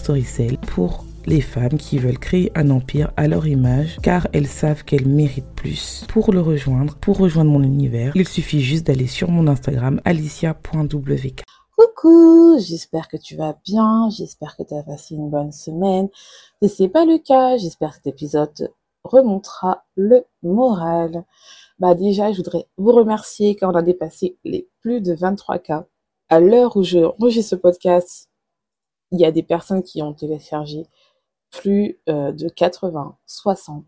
Storycell pour les femmes qui veulent créer un empire à leur image car elles savent qu'elles méritent plus. Pour le rejoindre, pour rejoindre mon univers, il suffit juste d'aller sur mon Instagram alicia.wk. Coucou, j'espère que tu vas bien, j'espère que tu as passé une bonne semaine. Si c'est pas le cas, j'espère que cet épisode remontera le moral. Bah déjà, je voudrais vous remercier car on a dépassé les plus de 23 cas. À l'heure où je enregistre ce podcast, il y a des personnes qui ont téléchargé plus euh, de 80, 60,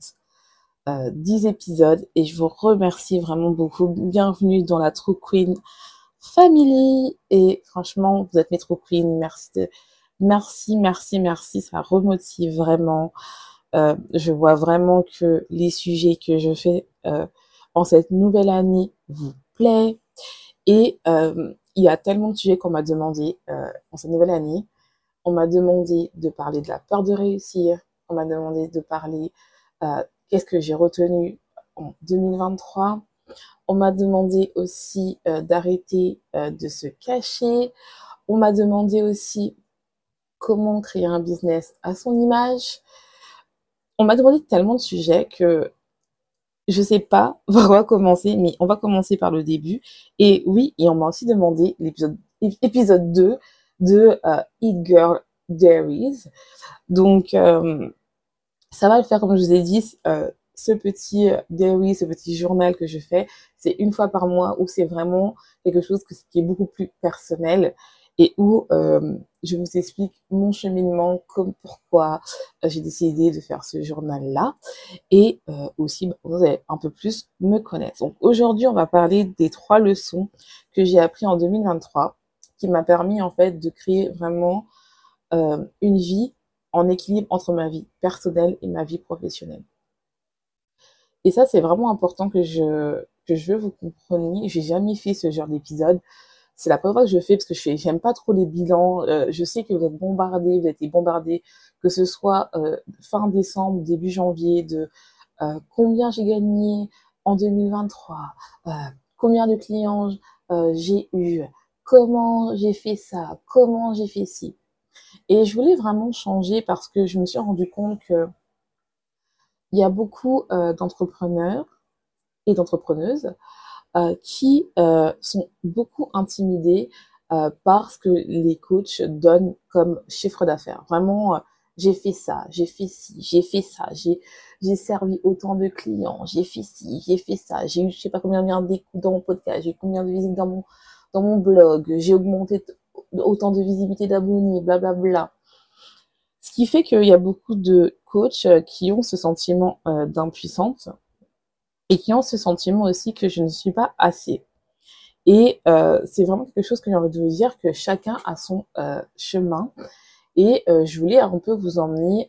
euh, 10 épisodes et je vous remercie vraiment beaucoup. Bienvenue dans la True Queen Family et franchement, vous êtes mes True Queen. Merci, merci, merci, merci. Ça remotive vraiment. Euh, je vois vraiment que les sujets que je fais euh, en cette nouvelle année vous plaît et il y a tellement de sujets qu'on m'a demandé en cette nouvelle année on m'a demandé de parler de la peur de réussir. On m'a demandé de parler euh, qu'est-ce que j'ai retenu en 2023. On m'a demandé aussi euh, d'arrêter euh, de se cacher. On m'a demandé aussi comment créer un business à son image. On m'a demandé tellement de sujets que je sais pas par commencer, mais on va commencer par le début. Et oui, et on m'a aussi demandé l'épisode épisode 2 de euh, Eat Girl. Donc, euh, ça va le faire, comme je vous ai dit, euh, ce petit diary, ce petit journal que je fais, c'est une fois par mois où c'est vraiment quelque chose qui est beaucoup plus personnel et où euh, je vous explique mon cheminement, comme pourquoi j'ai décidé de faire ce journal-là, et euh, aussi bah, vous allez un peu plus me connaître. Donc aujourd'hui, on va parler des trois leçons que j'ai appris en 2023 qui m'a permis en fait de créer vraiment euh, une vie en équilibre entre ma vie personnelle et ma vie professionnelle. Et ça, c'est vraiment important que je, que je veux vous compreniez. J'ai jamais fait ce genre d'épisode. C'est la première fois que je fais parce que je fais, j'aime pas trop les bilans. Euh, je sais que vous êtes bombardés, vous êtes bombardés, que ce soit euh, fin décembre, début janvier, de combien j'ai gagné en 2023, euh, combien de clients j'ai eu, comment j'ai fait ça, comment j'ai fait ci. Et je voulais vraiment changer parce que je me suis rendu compte que il y a beaucoup euh, d'entrepreneurs et d'entrepreneuses euh, qui euh, sont beaucoup intimidés par ce que les coachs donnent comme chiffre d'affaires. Vraiment, j'ai fait ça, j'ai fait ci, j'ai fait ça, j'ai servi autant de clients, j'ai fait ci, j'ai fait ça, j'ai eu je sais pas combien d'écoutes dans mon podcast, j'ai eu combien de visites dans mon dans mon blog, j'ai augmenté autant de visibilité d'abonnés, blablabla. Ce qui fait qu'il y a beaucoup de coachs euh, qui ont ce sentiment euh, d'impuissance et qui ont ce sentiment aussi que je ne suis pas assez. Et euh, c'est vraiment quelque chose que j'ai envie de vous dire que chacun a son chemin. Et je voulais un peu vous emmener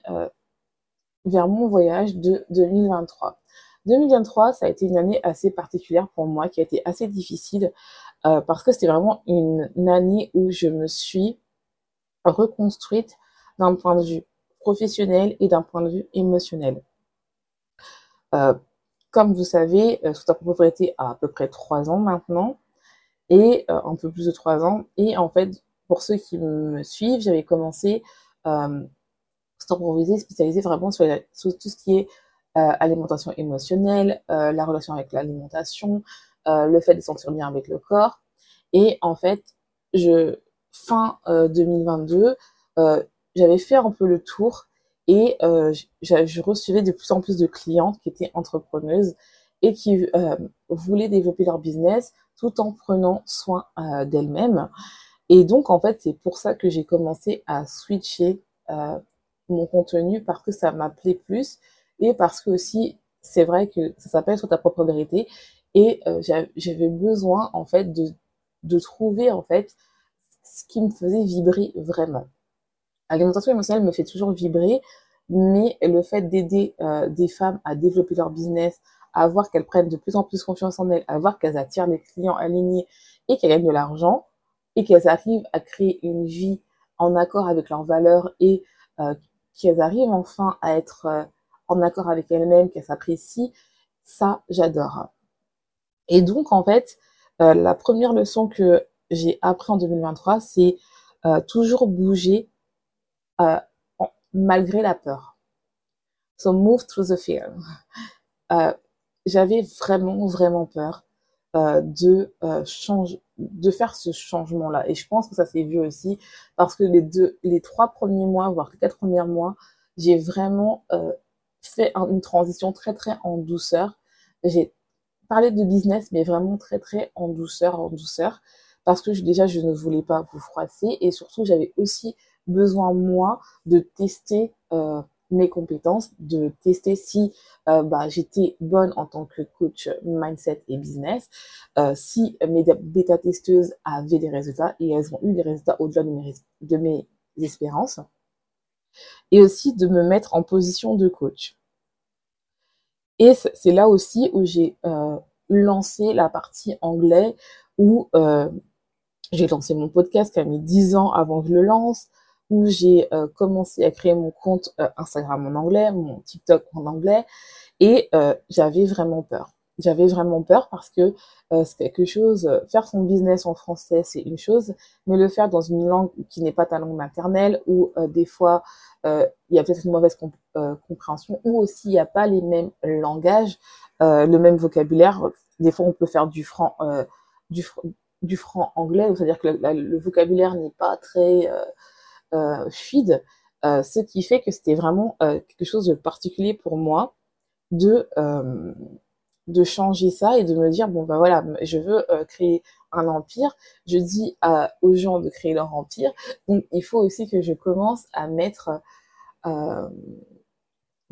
vers mon voyage de 2023. 2023, ça a été une année assez particulière pour moi, qui a été assez difficile euh, parce que c'était vraiment une, année où je me suis reconstruite d'un point de vue professionnel et d'un point de vue émotionnel. Euh, comme vous savez, euh, sous ta propriété a à peu près trois ans maintenant, et un peu plus de trois ans. Et en fait, pour ceux qui me suivent, j'avais commencé euh, proposé spécialisé vraiment sur, tout ce qui est alimentation émotionnelle, la relation avec l'alimentation, euh, le fait de sentir bien avec le corps. Et en fait, je fin 2022, j'avais fait un peu le tour et je, je, recevais de plus en plus de clientes qui étaient entrepreneuses et qui voulaient développer leur business tout en prenant soin d'elles-mêmes. Et donc, en fait, c'est pour ça que j'ai commencé à switcher mon contenu parce que ça m'appelait plus et parce que aussi c'est vrai que ça s'appelle sur ta propre vérité et euh, j'avais besoin en fait de, de trouver en fait ce qui me faisait vibrer vraiment. L'alimentation émotionnelle me fait toujours vibrer, mais le fait d'aider euh, des femmes à développer leur business, à voir qu'elles prennent de plus en plus confiance en elles, à voir qu'elles attirent des clients alignés et qu'elles gagnent de l'argent et qu'elles arrivent à créer une vie en accord avec leurs valeurs et euh, qu'elles arrivent enfin à être en accord avec elles-mêmes, qu'elles s'apprécient, ça j'adore. Et donc en fait, euh, la première leçon que j'ai appris en 2023, c'est euh, toujours bouger euh, malgré la peur. So move through the fear. J'avais vraiment, vraiment peur de, change, de faire ce changement-là. Et je pense que ça s'est vu aussi parce que les deux, les trois premiers mois, voire les quatre premiers mois, j'ai vraiment fait une transition très, très en douceur. J'ai parlé de business, mais vraiment très, très en douceur, en douceur. Parce que je, déjà, je ne voulais pas vous froisser. Et surtout, j'avais aussi besoin, moi, de tester euh, mes compétences, de tester si euh, bah, j'étais bonne en tant que coach mindset et business, euh, si mes bêta-testeuses avaient des résultats et elles ont eu des résultats au-delà de mes, de mes espérances, et aussi de me mettre en position de coach. Et c'est là aussi où j'ai euh, lancé la partie anglais, où euh, j'ai lancé mon podcast qui a mis 10 ans avant que je le lance, où j'ai euh, commencé à créer mon compte Instagram en anglais, mon TikTok en anglais, et j'avais vraiment peur. J'avais vraiment peur parce que euh, c'est quelque chose, faire son business en français, c'est une chose, mais le faire dans une langue qui n'est pas ta langue maternelle, ou des fois, il y a peut-être une mauvaise comp compréhension, ou aussi il n'y a pas les mêmes langages, le même vocabulaire. Des fois, on peut faire du franc, du, du franc anglais, c'est-à-dire que le, vocabulaire n'est pas très euh, fluide, euh, ce qui fait que c'était vraiment euh, quelque chose de particulier pour moi de de changer ça et de me dire bon bah voilà je veux créer un empire. Je dis aux gens de créer leur empire. Donc il faut aussi que je commence à mettre euh,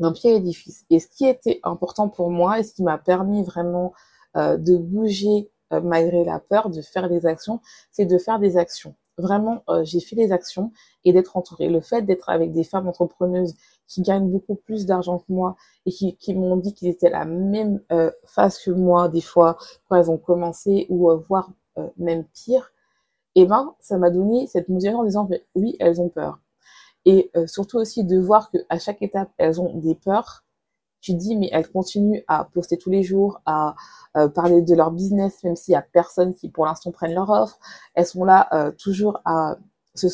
un pied à l'édifice. Et ce qui était important pour moi et ce qui m'a permis vraiment euh, de bouger euh, malgré la peur de faire des actions c'est de faire des actions vraiment, euh, j'ai fait des actions et d'être entourée. Le fait d'être avec des femmes entrepreneuses qui gagnent beaucoup plus d'argent que moi et qui, m'ont dit qu'ils étaient la même euh, phase que moi des fois quand elles ont commencé ou euh, voire euh, même pire, et eh ben ça m'a donné cette motivation en disant oui elles ont peur et euh, surtout aussi de voir que à chaque étape elles ont des peurs tu dis, mais elles continuent à poster tous les jours, à euh, parler de leur business, même s'il y a personne qui pour l'instant prenne leur offre. Elles sont là euh, toujours à se,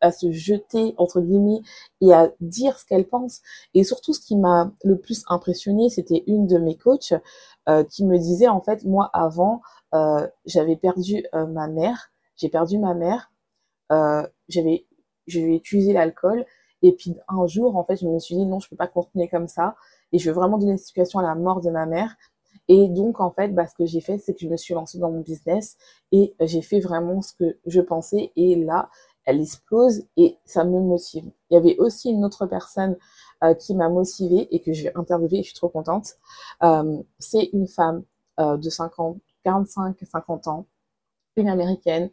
à se jeter, entre guillemets, et à dire ce qu'elles pensent. Et surtout, ce qui m'a le plus impressionné, c'était une de mes coachs euh, qui me disait, en fait, moi, avant, j'avais perdu ma mère, j'ai perdu ma mère, j'avais, j'ai utilisé l'alcool, et puis un jour, en fait, je me suis dit, non, je peux pas continuer comme ça et je veux vraiment donner une situation à la mort de ma mère. Et donc, en fait, bah, ce que j'ai fait, c'est que je me suis lancée dans mon business et j'ai fait vraiment ce que je pensais. Et là, elle explose et ça me motive. Il y avait aussi une autre personne euh, qui m'a motivée et que j'ai interviewée et je suis trop contente. Euh, c'est une femme euh, de 50, 45, 50 ans, une américaine,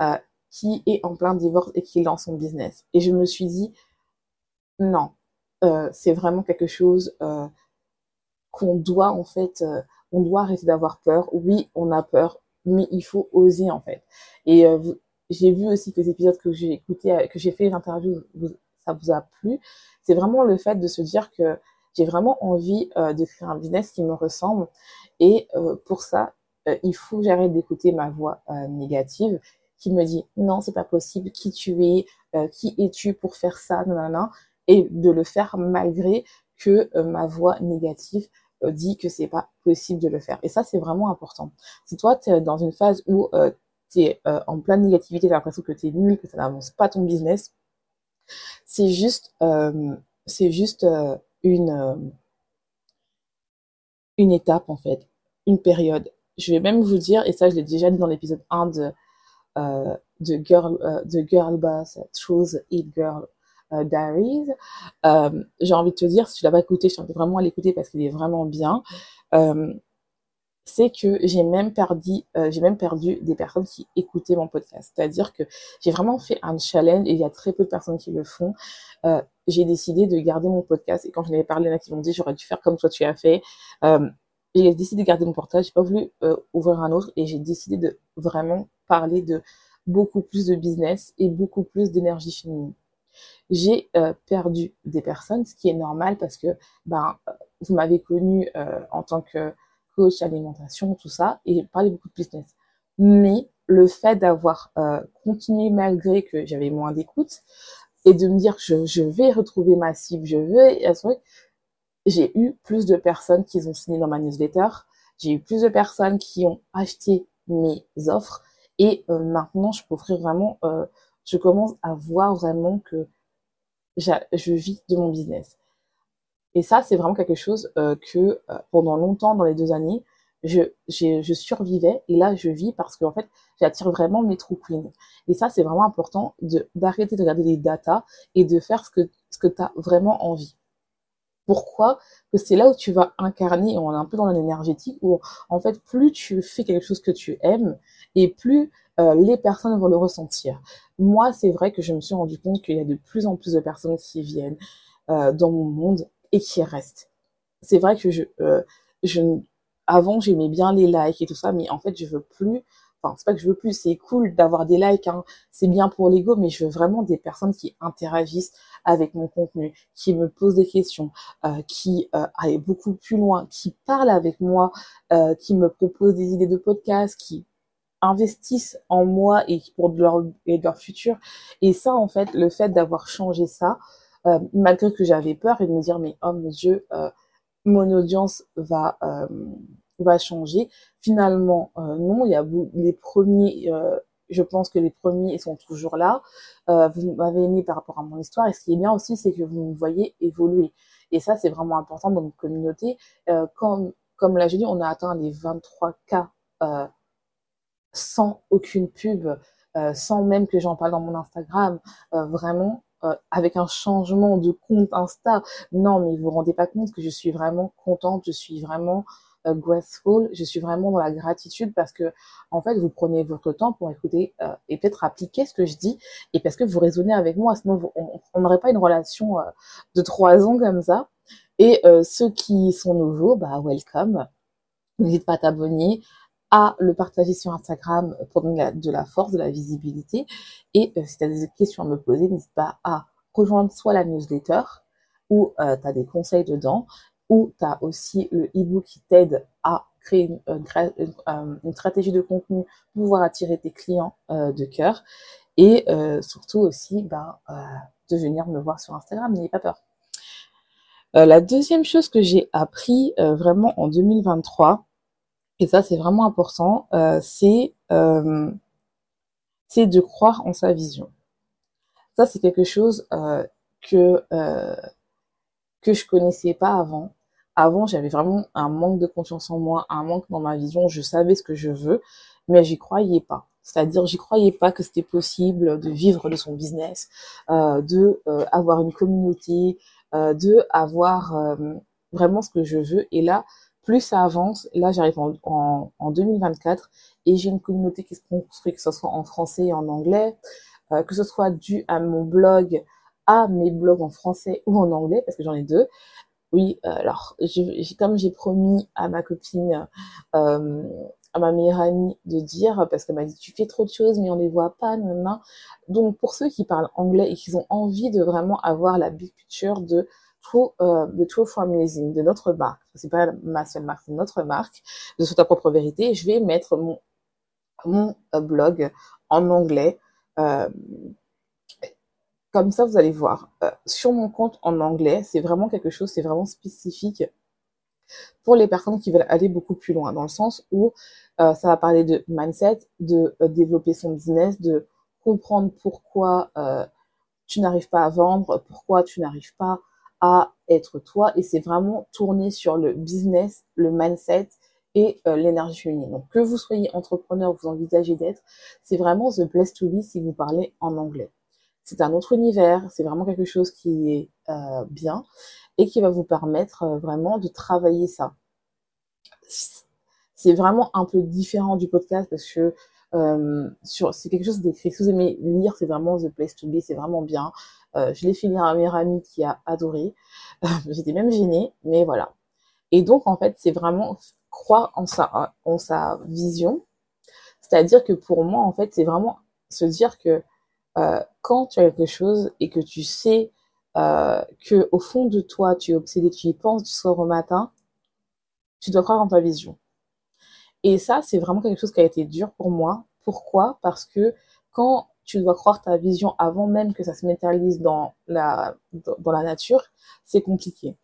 euh, qui est en plein divorce et qui lance son business. Et je me suis dit, non, euh, c'est vraiment quelque chose euh, qu'on doit en fait, euh, on doit arrêter d'avoir peur. Oui, on a peur, mais il faut oser en fait. Et j'ai vu aussi que les épisodes que j'ai écoutés, que j'ai fait les interviews, ça vous a plu. C'est vraiment le fait de se dire que j'ai vraiment envie de créer un business qui me ressemble. Et pour ça, il faut que j'arrête d'écouter ma voix négative qui me dit non, c'est pas possible, qui tu es, qui es-tu pour faire ça, non, non, non et de le faire malgré que euh, ma voix négative euh, dit que c'est pas possible de le faire. Et ça, c'est vraiment important. Si toi, tu es dans une phase où euh, tu es en pleine négativité, tu as l'impression que tu es nul, que ça n'avance pas ton business, c'est juste, c'est juste une, une étape, en fait, une période. Je vais même vous dire, et ça, je l'ai déjà dit dans l'épisode 1 de, de Girl, de Girl Boss, Truth It Girl, Diaries. J'ai envie de te dire, si tu l'as pas écouté, je t'invite vraiment à l'écouter parce qu'il est vraiment bien c'est que j'ai même perdu, euh, j'ai même perdu des personnes qui écoutaient mon podcast. C'est-à-dire que j'ai vraiment fait un challenge et il y a très peu de personnes qui le font. Euh, j'ai décidé de garder mon podcast et quand je n'avais parlé, là, qui m'ont dit j'aurais dû faire comme toi tu as fait. Euh, j'ai décidé de garder mon portage, j'ai pas voulu euh, ouvrir un autre et j'ai décidé de vraiment parler de beaucoup plus de business et beaucoup plus d'énergie féminine. J'ai euh, perdu des personnes, ce qui est normal parce que ben vous m'avez connu en tant que coach, alimentation, tout ça, et parler beaucoup de business. Mais le fait d'avoir euh, continué malgré que j'avais moins d'écoute et de me dire que je, vais retrouver ma cible, je vais, j'ai eu plus de personnes qui ont signé dans ma newsletter, j'ai eu plus de personnes qui ont acheté mes offres et euh, maintenant je peux vraiment, euh, je commence à voir vraiment que je vis de mon business. Et ça, c'est vraiment quelque chose euh, que euh, pendant longtemps, dans les deux années, je, je survivais et là, je vis parce qu'en fait, j'attire vraiment mes true queens. Et ça, c'est vraiment important de d'arrêter de regarder les datas et de faire ce que, ce que tu as vraiment envie. Pourquoi Que c'est là où tu vas incarner, on est un peu dans l'énergétique, où en fait, plus tu fais quelque chose que tu aimes, et plus euh, les personnes vont le ressentir. Moi, c'est vrai que je me suis rendu compte qu'il y a de plus en plus de personnes qui viennent euh, dans mon monde et qui reste. C'est vrai que je, euh, je, avant j'aimais bien les likes et tout ça, mais en fait je veux plus. Enfin, c'est pas que je veux plus, c'est cool d'avoir des likes, hein, c'est bien pour l'ego, mais je veux vraiment des personnes qui interagissent avec mon contenu, qui me posent des questions, euh, qui euh, aillent beaucoup plus loin, qui parlent avec moi, euh, qui me proposent des idées de podcast, qui investissent en moi et pour leur, et leur futur. Et ça, en fait, le fait d'avoir changé ça, euh, malgré que j'avais peur et de me dire mais oh mon dieu euh, mon audience va euh, va changer finalement non il y a les premiers je pense que les premiers sont toujours là. vous m'avez aimé par rapport à mon histoire. Et ce qui est bien aussi, c'est que vous me voyez évoluer. Et ça, c'est vraiment important dans notre communauté. comme, comme l'a dit, on a atteint les 23 cas sans aucune pub, sans même que j'en parle dans mon Instagram. vraiment, euh, avec un changement de compte Insta. Non, mais vous vous rendez pas compte que je suis vraiment contente, je suis vraiment euh, graceful, je suis vraiment dans la gratitude parce que en fait vous prenez votre temps pour écouter euh, et peut-être appliquer ce que je dis et parce que vous raisonnez avec moi. On n'aurait pas une relation euh, de trois ans comme ça. Et ceux qui sont nouveaux, bah welcome. N'hésite pas à t'abonner, à le partager sur Instagram pour donner de la force, de la visibilité. Et si tu as des questions à me poser, n'hésite pas à rejoindre soit la newsletter, où euh, tu as des conseils dedans, ou tu as aussi le e-book qui t'aide à créer une, euh, une, stratégie de contenu pour pouvoir attirer tes clients de cœur. Et surtout aussi, ben, de venir me voir sur Instagram, n'ayez pas peur. la deuxième chose que j'ai appris vraiment en 2023, et ça c'est vraiment important, euh, c'est euh, de croire en sa vision. Ça c'est quelque chose euh, que que je connaissais pas avant. Avant, j'avais vraiment un manque de confiance en moi, un manque dans ma vision. Je savais ce que je veux, mais j'y croyais pas. C'est-à-dire, j'y croyais pas que c'était possible de vivre de son business, euh, de avoir une communauté, euh, de avoir vraiment ce que je veux. Et là, plus ça avance, là j'arrive en, en, 2024 et j'ai une communauté qui se construit, que ce soit en français et en anglais, euh, que ce soit dû à mon blog, à mes blogs en français ou en anglais, parce que j'en ai deux. Oui, euh, alors, comme j'ai promis à ma copine, euh, à ma meilleure amie de dire, parce qu'elle m'a dit, tu fais trop de choses, mais on les voit pas, non, Donc, pour ceux qui parlent anglais et qui ont envie de vraiment avoir la big picture de True, euh, de True Amazing, de notre marque, c'est pas ma seule marque, c'est notre marque, de ta propre vérité, je vais mettre mon, euh, blog en anglais. Comme ça, vous allez voir. Euh, sur mon compte en anglais, c'est vraiment quelque chose, c'est vraiment spécifique pour les personnes qui veulent aller beaucoup plus loin, dans le sens où euh, ça va parler de mindset, de euh, développer son business, de comprendre pourquoi tu n'arrives pas à vendre, pourquoi tu n'arrives pas à être toi et c'est vraiment tourné sur le business, le mindset et l'énergie féminine. Donc que vous soyez entrepreneur, vous envisagez d'être, c'est vraiment the place to be si vous parlez en anglais. C'est un autre univers, c'est vraiment quelque chose qui est euh, bien et qui va vous permettre euh, vraiment de travailler ça. C'est vraiment un peu différent du podcast parce que euh, c'est quelque chose d'écrit. Si vous aimez lire, c'est vraiment the place to be, c'est vraiment bien. Euh, je l'ai lire à un meilleur ami qui a adoré. J'étais même gênée, mais voilà. Et donc en fait, c'est vraiment croire en sa en sa vision. C'est-à-dire que pour moi, en fait, c'est vraiment se dire que quand tu as quelque chose et que tu sais euh, que au fond de toi, tu es obsédé, tu y penses du soir au matin, tu dois croire en ta vision. Et ça, c'est vraiment quelque chose qui a été dur pour moi. Pourquoi? Parce que quand tu dois croire ta vision avant même que ça se matérialise dans la, dans la nature, c'est compliqué.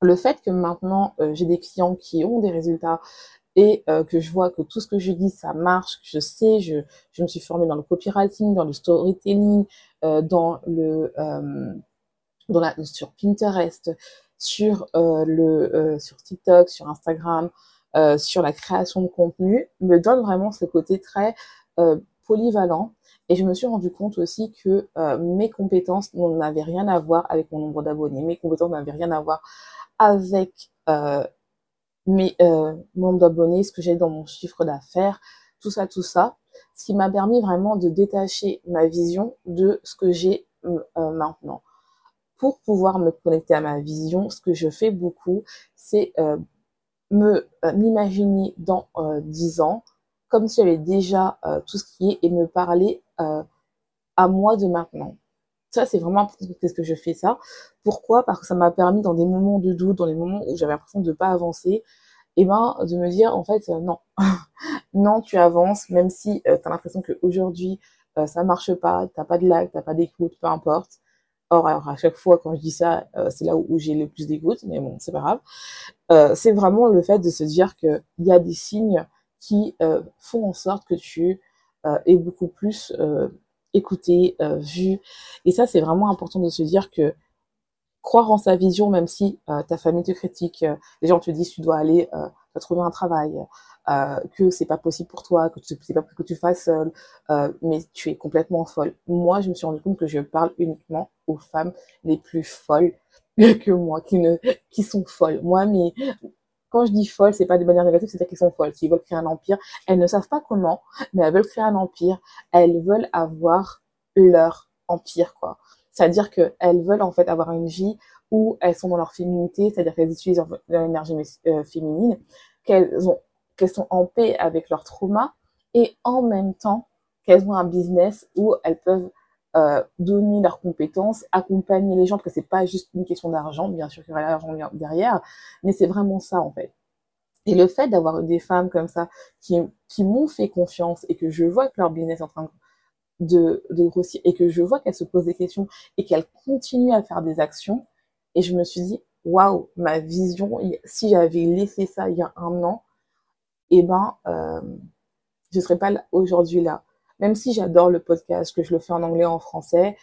Le fait que maintenant euh, j'ai des clients qui ont des résultats et euh, que je vois que tout ce que je dis ça marche, que je sais, je, je me suis formée dans le copywriting, dans le storytelling, euh, dans le euh, dans la, sur Pinterest, sur le sur TikTok, sur Instagram, sur la création de contenu, me donne vraiment ce côté très polyvalent. Et je me suis rendu compte aussi que mes compétences n'avaient rien à voir avec mon nombre d'abonnés, mes compétences n'avaient rien à voir avec mes euh, d'abonnés, ce que j'ai dans mon chiffre d'affaires, tout ça, tout ça, ce qui m'a permis vraiment de détacher ma vision de ce que j'ai euh, maintenant. Pour pouvoir me connecter à ma vision, ce que je fais beaucoup, c'est euh, me euh, m'imaginer dans 10 ans comme si j'avais déjà tout ce qui est et me parler à moi de maintenant. Ça, c'est vraiment important parce que je fais ça. Pourquoi? Parce que ça m'a permis dans des moments de doute, dans les moments où j'avais l'impression de ne pas avancer, et ben de me dire en fait euh, non, non tu avances même si euh, tu as l'impression qu'aujourd'hui euh, ça marche pas, t'as pas de like, t'as pas d'écoute, peu importe. Or alors à chaque fois quand je dis ça, euh, c'est là où, où j'ai le plus d'écoute, mais bon c'est pas grave. Euh, c'est vraiment le fait de se dire que il y a des signes qui font en sorte que tu es beaucoup plus écouté, vu, et ça c'est vraiment important de se dire que croire en sa vision, même si euh, ta famille te critique, euh, les gens te disent tu dois aller euh, trouver un travail, euh, que c'est pas possible pour toi, que c'est pas que tu fasses seul, euh, mais tu es complètement folle. Moi, je me suis rendu compte que je parle uniquement aux femmes les plus folles que moi, qui ne, qui sont folles. Moi, mais quand je dis folle, c'est pas de manière négative, c'est-à-dire qu'elles sont folles, qui veulent créer un empire. Elles ne savent pas comment, mais elles veulent créer un empire. Elles veulent avoir leur empire, quoi. C'est-à-dire qu'elles veulent en fait avoir une vie où elles sont dans leur féminité, c'est-à-dire qu'elles utilisent leur énergie euh, féminine, qu'elles qu'elles sont en paix avec leur trauma et en même temps qu'elles ont un business où elles peuvent euh, donner leurs compétences, accompagner les gens, parce que c'est pas juste une question d'argent, bien sûr qu'il y aura l'argent derrière, mais c'est vraiment ça en fait. Et le fait d'avoir des femmes comme ça qui, qui m'ont fait confiance et que je vois que leur business est en train de grossir et que je vois qu'elle se pose des questions et qu'elle continue à faire des actions. Et je me suis dit, waouh, ma vision, si j'avais laissé ça il y a un an, eh ben, euh, je serais pas aujourd'hui là. Même si j'adore le podcast, que je le fais en anglais, en français,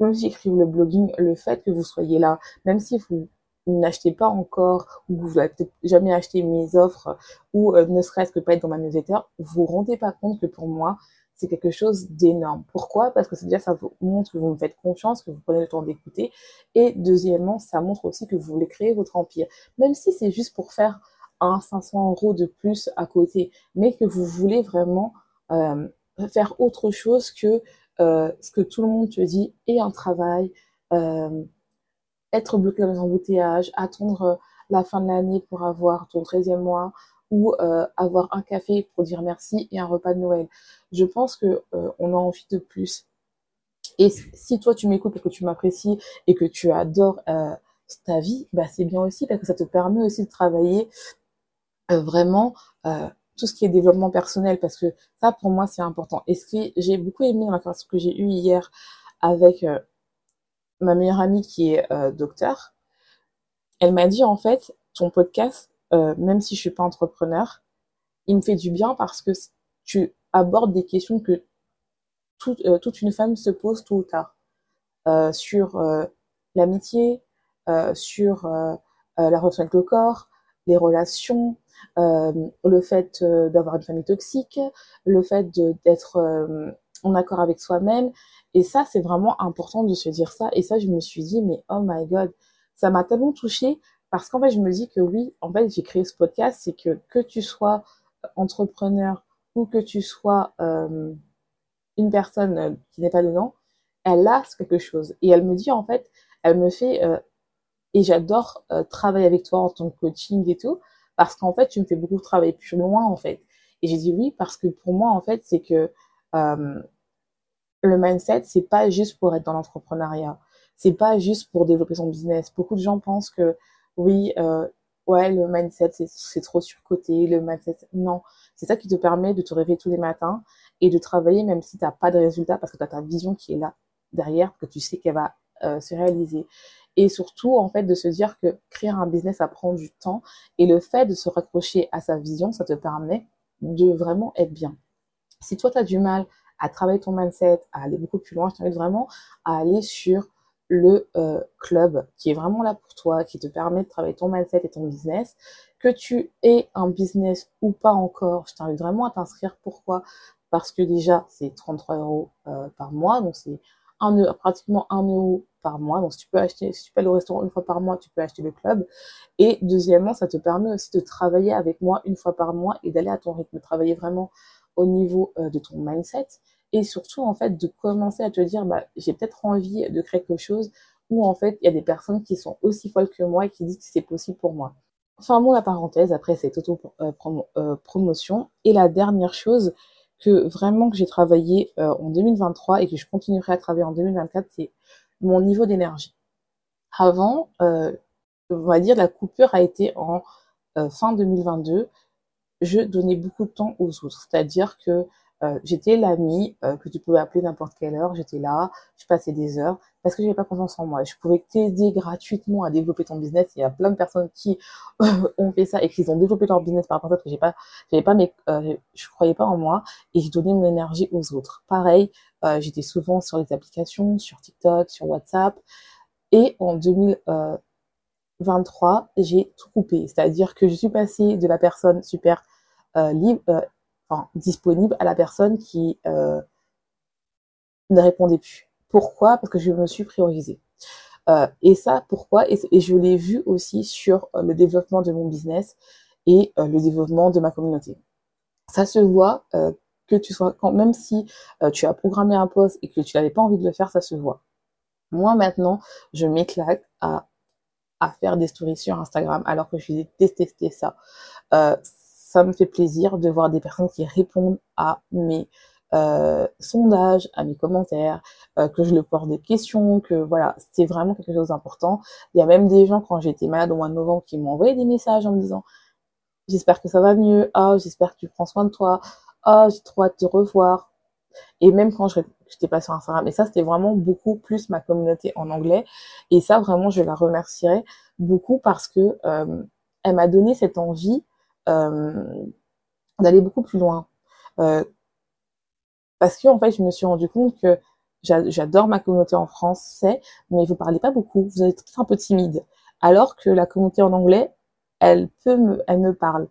même si j'écris le blogging, le fait que vous soyez là, même si vous n'achetez pas encore ou vous n'avez jamais acheté mes offres ou euh, ne serait-ce que pas être dans ma newsletter, vous vous rendez pas compte que pour moi, c'est quelque chose d'énorme. Pourquoi? Parce que c'est déjà ça vous montre que vous me faites confiance, que vous prenez le temps d'écouter. Et deuxièmement, ça montre aussi que vous voulez créer votre empire. Même si c'est juste pour faire un 500 euros de plus à côté, mais que vous voulez vraiment euh, faire autre chose que euh, ce que tout le monde te dit et un travail, euh, être bloqué dans les embouteillages, attendre la fin de l'année pour avoir ton 13e mois, ou euh, avoir un café pour dire merci et un repas de Noël. Je pense que euh, on a envie de plus. Et si toi tu m'écoutes et que tu m'apprécies et que tu adores euh, ta vie, bah c'est bien aussi parce que ça te permet aussi de travailler euh, vraiment euh, tout ce qui est développement personnel parce que ça pour moi c'est important. Et ce que j'ai beaucoup aimé dans la conversation que j'ai eue hier avec euh, ma meilleure amie qui est docteur, elle m'a dit en fait ton podcast euh, même si je suis pas entrepreneur, il me fait du bien parce que tu abordes des questions que toute, euh, toute une femme se pose tôt ou tard euh, sur euh, l'amitié, euh, sur euh, la relation avec le corps, les relations, le fait d'avoir une famille toxique, le fait d'être en accord avec soi-même. Et ça, c'est vraiment important de se dire ça. Et ça, je me suis dit, mais oh my god, ça m'a tellement touchée parce qu'en fait, je me dis que oui, en fait, j'ai créé ce podcast, c'est que que tu sois entrepreneur ou que tu sois euh, une personne euh, qui n'est pas dedans, elle a quelque chose. Et elle me dit, en fait, elle me fait, euh, et j'adore euh, travailler avec toi en tant que coaching et tout, parce qu'en fait, tu me fais beaucoup travailler plus loin, en fait. Et j'ai dit oui, parce que pour moi, en fait, c'est que euh, le mindset, c'est pas juste pour être dans l'entrepreneuriat. C'est pas juste pour développer son business. Beaucoup de gens pensent que oui, euh, ouais, le mindset, c'est trop surcoté. Le mindset, non. C'est ça qui te permet de te réveiller tous les matins et de travailler même si tu n'as pas de résultat parce que tu as ta vision qui est là derrière, que tu sais qu'elle va se réaliser. Et surtout, en fait, de se dire que créer un business, ça prend du temps. Et le fait de se raccrocher à sa vision, ça te permet de vraiment être bien. Si toi, tu as du mal à travailler ton mindset, à aller beaucoup plus loin, je t'invite vraiment à aller sur le euh, club qui est vraiment là pour toi, qui te permet de travailler ton mindset et ton business. Que tu aies un business ou pas encore, je t'invite vraiment à t'inscrire. Pourquoi? Parce que déjà, c'est 33 euros euh, par mois, donc c'est un, pratiquement 1 euro par mois. Donc, si tu peux acheter, tu peux aller au restaurant une fois par mois, tu peux acheter le club. Et deuxièmement, ça te permet aussi de travailler avec moi une fois par mois et d'aller à ton rythme, travailler vraiment au niveau euh, de ton mindset et surtout en fait de commencer à te dire bah j'ai peut-être envie de créer quelque chose où en fait il y a des personnes qui sont aussi folles que moi et qui disent que c'est possible pour moi. Enfin bon la parenthèse après cette auto euh, euh, et la dernière chose que vraiment que j'ai travaillé en 2023 et que je continuerai à travailler en 2024, c'est mon niveau d'énergie. Avant, euh, on va dire, la coupure a été en euh, fin 2022. Je donnais beaucoup de temps aux autres, c'est-à-dire que euh, j'étais l'amie euh, que tu pouvais appeler n'importe quelle heure. J'étais là, je passais des heures parce que j'avais pas confiance en moi. Je pouvais t'aider gratuitement à développer ton business. Il y a plein de personnes qui ont fait ça et qui ont développé leur business par rapport à ça que j'ai pas, j'avais pas mes, euh, je croyais pas en moi et j'ai donné mon énergie aux autres. Pareil, j'étais souvent sur les applications, sur TikTok, sur WhatsApp et en 2023, j'ai tout coupé. C'est-à-dire que je suis passée de la personne super libre, disponible à la personne qui euh, ne répondait plus. Pourquoi? Parce que je me suis priorisée. Euh, et ça, pourquoi? Et, je l'ai vu aussi sur euh, le développement de mon business et le développement de ma communauté. Ça se voit que tu sois, même si tu as programmé un post et que tu n'avais pas envie de le faire, ça se voit. Moi maintenant, je m'éclate à à faire des stories sur Instagram alors que je détestais ça. Euh, ça me fait plaisir de voir des personnes qui répondent à mes euh, sondages, à mes commentaires, euh, que je leur porte des questions, que voilà, c'est vraiment quelque chose d'important. Il y a même des gens, quand j'étais malade au mois de novembre, qui m'ont envoyé des messages en me disant J'espère que ça va mieux, ah, oh, j'espère que tu prends soin de toi, ah, oh, j'ai trop hâte de te revoir. Et même quand je j'étais pas sur Instagram, et ça, c'était vraiment beaucoup plus ma communauté en anglais. Et ça, vraiment, je la remercierai beaucoup parce que euh, elle m'a donné cette envie d'aller beaucoup plus loin. Euh, parce que en fait, je me suis rendu compte que j'adore ma communauté en français, mais vous parlez pas beaucoup, vous êtes un peu timide. Alors que la communauté en anglais, elle peut me, elle me parle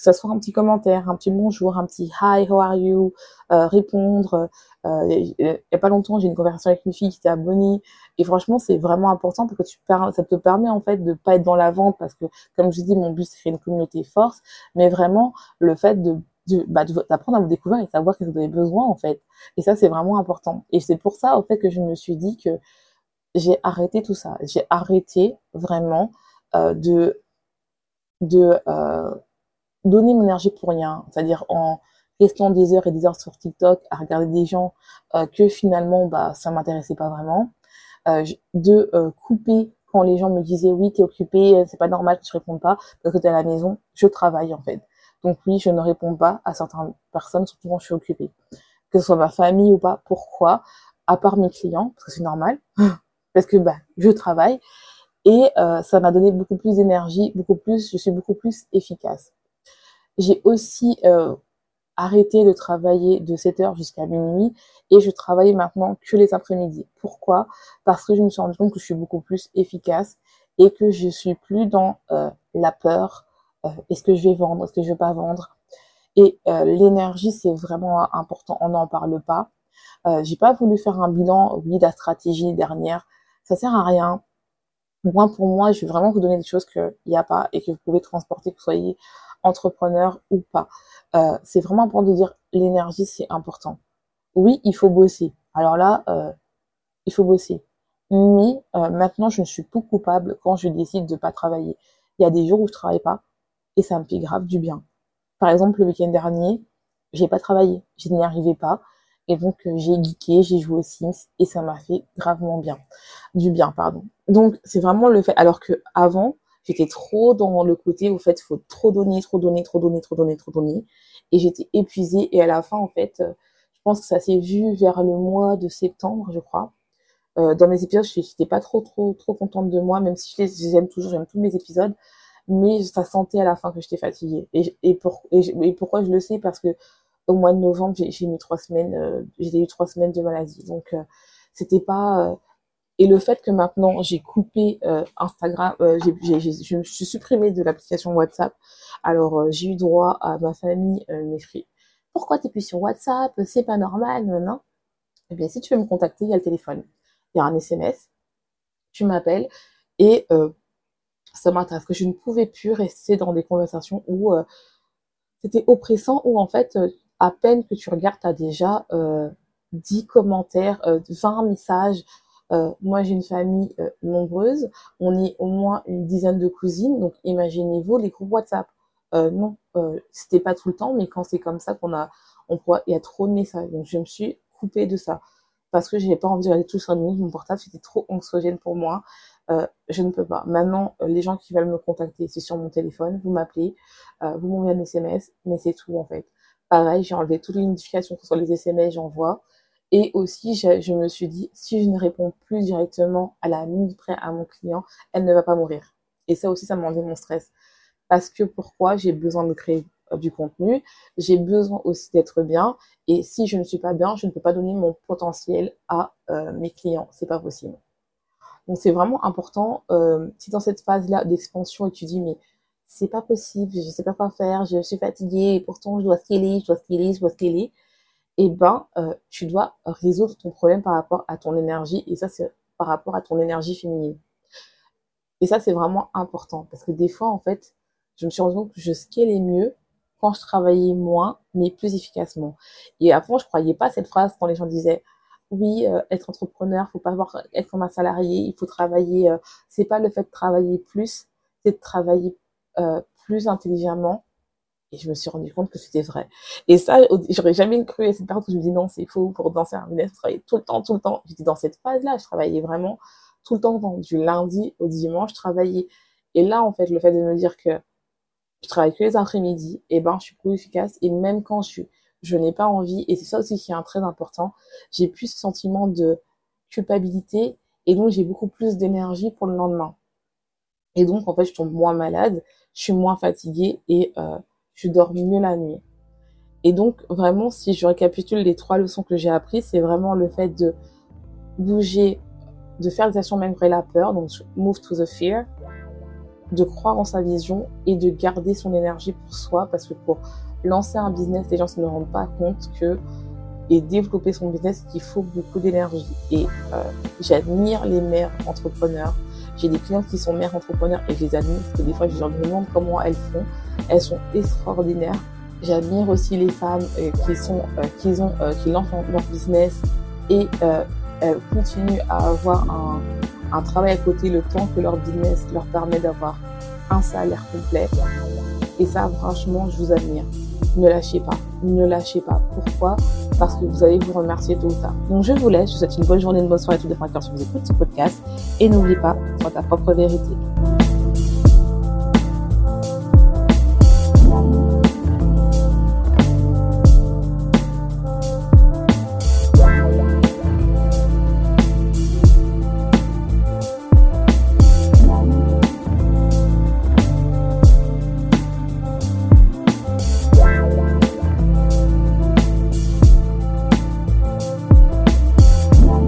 que ce soit un petit commentaire, un petit bonjour, un petit hi, how are you, euh, répondre. Euh, il y a pas longtemps, j'ai une conversation avec une fille qui s'est abonnée et franchement, c'est vraiment important parce que ça te permet en fait de pas être dans la vente parce que, comme je dis, mon but c'est créer une communauté force, mais vraiment le fait de bah, d'apprendre à vous découvrir et savoir ce que vous avez besoin en fait. Et ça, c'est vraiment important. Et c'est pour ça, au fait, que je me suis dit que j'ai arrêté tout ça. J'ai arrêté vraiment euh, de de donner mon énergie pour rien, c'est-à-dire en restant des heures et des heures sur TikTok à regarder des gens euh, que finalement bah ça m'intéressait pas vraiment, euh, de euh, couper quand les gens me disaient oui t'es occupé, euh, c'est pas normal que tu répondes pas parce que t'es à la maison, je travaille en fait. Donc oui je ne réponds pas à certaines personnes surtout quand je suis occupée, que ce soit ma famille ou pas. Pourquoi? À part mes clients parce que c'est normal, parce que bah je travaille et euh, ça m'a donné beaucoup plus d'énergie, beaucoup plus, je suis beaucoup plus efficace. J'ai aussi euh, arrêté de travailler de 7h jusqu'à minuit et je travaille maintenant que les après-midi. Pourquoi? Parce que je me suis rendu compte que je suis beaucoup plus efficace et que je suis plus dans euh, la peur. Euh, est-ce que je vais vendre Est-ce que je vais pas vendre? Et l'énergie, c'est vraiment important. On n'en parle pas. J'ai pas voulu faire un bilan, oui, de la stratégie dernière. Ça sert à rien. Moi, pour moi, je vais vraiment vous donner des choses qu'il n'y a pas et que vous pouvez transporter, que vous soyez entrepreneur ou pas. Euh, c'est vraiment important de dire l'énergie, c'est important. Oui, il faut bosser. Alors là, euh, il faut bosser. Mais euh, maintenant, je ne suis plus coupable quand je décide de pas travailler. Il y a des jours où je travaille pas et ça me fait grave du bien. Par exemple, le week-end dernier, j'ai pas travaillé, je n'y arrivais pas. Et donc, j'ai geeké, j'ai joué aux Sims et ça m'a fait gravement bien. Du bien, pardon. Donc, c'est vraiment le fait. Alors que avant, j'étais trop dans le côté, au fait, faut trop donner, trop donner, trop donner, trop donner, trop donner. Et j'étais épuisée. Et à la fin, en fait, euh, je pense que ça s'est vu vers le mois de septembre, je crois. Euh, dans mes épisodes, je n'étais pas trop, trop, trop contente de moi, même si je les aime toujours, j'aime tous mes épisodes. Mais ça sentait à la fin que j'étais fatiguée. Et, et, pour, et, pourquoi je le sais? Parce que au mois de novembre, j'ai mis trois semaines, euh, j'ai eu trois semaines de maladie. Donc, euh, c'était pas. Euh, et le fait que maintenant j'ai coupé euh, Instagram, j'ai, je me suis supprimée de l'application WhatsApp. Alors, j'ai eu droit à ma famille m'écrit Pourquoi t'es plus sur WhatsApp? C'est pas normal, non. Eh bien, si tu veux me contacter, il y a le téléphone il y a un SMS, tu m'appelles et euh, ça m'intéresse que je ne pouvais plus rester dans des conversations où euh, c'était oppressant, où en fait, euh, à peine que tu regardes, tu as déjà 10 commentaires, 20 messages. Moi, j'ai une famille nombreuse, on est au moins une dizaine de cousines, donc imaginez-vous les groupes WhatsApp. non, c'était pas tout le temps, mais quand c'est comme ça qu'on a, on il y a trop de messages. Donc je me suis coupée de ça parce que j'avais pas envie de regarder tout sur mon portable, c'était trop anxiogène pour moi. Euh, je ne peux pas. Maintenant, euh, les gens qui veulent me contacter, c'est sur mon téléphone, vous m'appelez, euh, vous m'envoyez un SMS, mais c'est tout en fait. Pareil, j'ai enlevé toutes les notifications sur les SMS, j'envoie. Et aussi, je, me suis dit, si je ne réponds plus directement à la minute près à mon client, elle ne va pas mourir. Et ça aussi, ça m'a enlevé mon stress. Parce que pourquoi j'ai besoin de créer du contenu, j'ai besoin aussi d'être bien. Et si je ne suis pas bien, je ne peux pas donner mon potentiel à euh, mes clients. C'est pas possible. Donc c'est vraiment important. Euh, si dans cette phase-là d'expansion tu dis mais c'est pas possible, je sais pas quoi faire, je suis fatiguée, et pourtant je dois scaler, je dois scaler, je dois scaler, eh ben euh, tu dois résoudre ton problème par rapport à ton énergie et ça c'est par rapport à ton énergie féminine. Et ça c'est vraiment important parce que des fois en fait je me suis rendu compte que je scalais mieux quand je travaillais moins, mais plus efficacement. Et avant, je croyais pas cette phrase quand les gens disaient oui, euh, être entrepreneur, faut pas avoir être comme un salarié, il faut travailler. Euh, c'est pas le fait de travailler plus, c'est de travailler euh, plus intelligemment. Et je me suis rendu compte que c'était vrai. Et ça, j'aurais jamais cru à cette période où je me dis non, c'est faux pour danser un business, je travaillais tout le temps, tout le temps. J'étais dans cette phase-là, je travaillais vraiment tout le temps, du lundi au dimanche, je travaillais. Et là, en fait, le fait de me dire que je travaille que les après-midi, et ben je suis plus efficace. Et même quand je, je n'ai pas envie, et c'est ça aussi qui est un très important, j'ai plus ce sentiment de culpabilité, et donc j'ai beaucoup plus d'énergie pour le lendemain. Et donc en fait je tombe moins malade, je suis moins fatiguée et euh, je dors mieux la nuit. Et donc vraiment si je récapitule les trois leçons que j'ai apprises, c'est vraiment le fait de bouger, de faire des actions malgré la peur, donc move to the fear, de croire en sa vision et de garder son énergie pour soi parce que pour lancer un business, les gens ne se rendent pas compte que et développer son business, qu'il faut beaucoup d'énergie. Et euh, j'admire les mères entrepreneurs. J'ai des clients qui sont mères entrepreneurs et je les admire parce que des fois je leur demande comment elles font. Elles sont extraordinaires. J'admire aussi les femmes euh, qui sont euh, qui ont euh, qui lancent leur business et elles continuent à avoir un travail à côté le temps que leur business leur permet d'avoir un salaire complet. Et ça, franchement, je vous admire. Ne lâchez pas. Ne lâchez pas. Pourquoi? Parce que vous allez vous remercier tout ça. Donc, je vous laisse. Je vous souhaite une bonne journée, une bonne soirée, tout de sur vous écoutez ce podcast. Et n'oubliez pas, sois ta propre vérité.